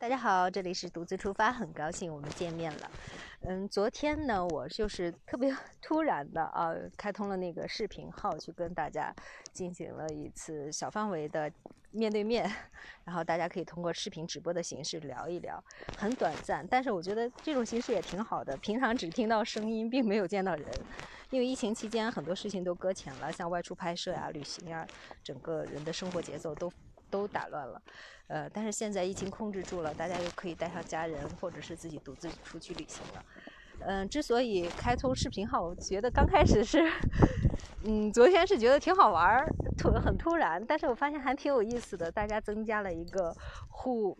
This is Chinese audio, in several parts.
大家好，这里是独自出发，很高兴我们见面了。嗯，昨天呢，我就是特别 突然的啊，开通了那个视频号，去跟大家进行了一次小范围的面对面，然后大家可以通过视频直播的形式聊一聊，很短暂，但是我觉得这种形式也挺好的。平常只听到声音，并没有见到人，因为疫情期间很多事情都搁浅了，像外出拍摄呀、旅行呀，整个人的生活节奏都。都打乱了，呃，但是现在疫情控制住了，大家又可以带上家人，或者是自己独自出去旅行了。嗯，之所以开通视频号，我觉得刚开始是，嗯，昨天是觉得挺好玩儿，突很突然，但是我发现还挺有意思的，大家增加了一个互，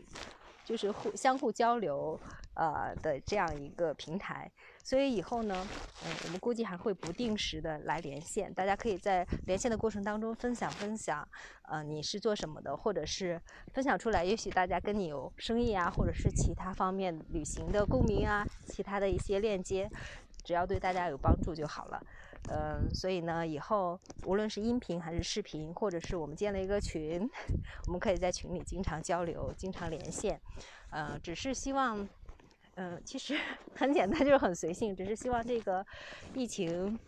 就是互相互交流。呃的这样一个平台，所以以后呢，嗯，我们估计还会不定时的来连线，大家可以在连线的过程当中分享分享，呃，你是做什么的，或者是分享出来，也许大家跟你有生意啊，或者是其他方面旅行的共鸣啊，其他的一些链接，只要对大家有帮助就好了，嗯，所以呢，以后无论是音频还是视频，或者是我们建了一个群，我们可以在群里经常交流，经常连线，呃，只是希望。嗯，其实 很简单，就是很随性，只是希望这个疫情，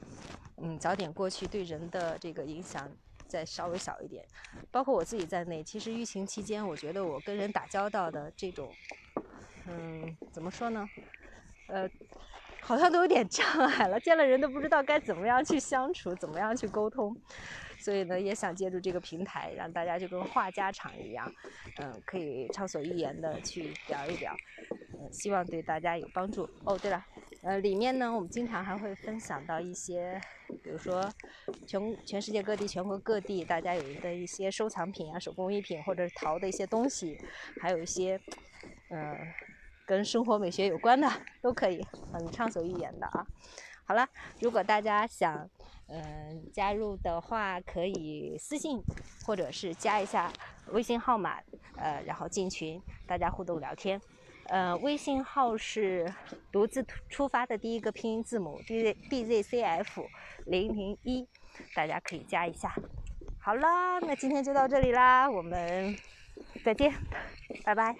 嗯，早点过去，对人的这个影响再稍微小一点。包括我自己在内，其实疫情期间，我觉得我跟人打交道的这种，嗯，怎么说呢？呃，好像都有点障碍了，见了人都不知道该怎么样去相处，怎么样去沟通。所以呢，也想借助这个平台，让大家就跟话家常一样，嗯，可以畅所欲言的去聊一聊。希望对大家有帮助哦。对了，呃，里面呢，我们经常还会分享到一些，比如说全全世界各地、全国各地大家有的一些收藏品啊、手工艺品，或者是淘的一些东西，还有一些，呃，跟生活美学有关的都可以，很畅所欲言的啊。好了，如果大家想嗯加入的话，可以私信或者是加一下微信号码，呃，然后进群，大家互动聊天。呃，微信号是独自出发的第一个拼音字母 d z d z c f 零零一，大家可以加一下。好啦，那今天就到这里啦，我们再见，拜拜。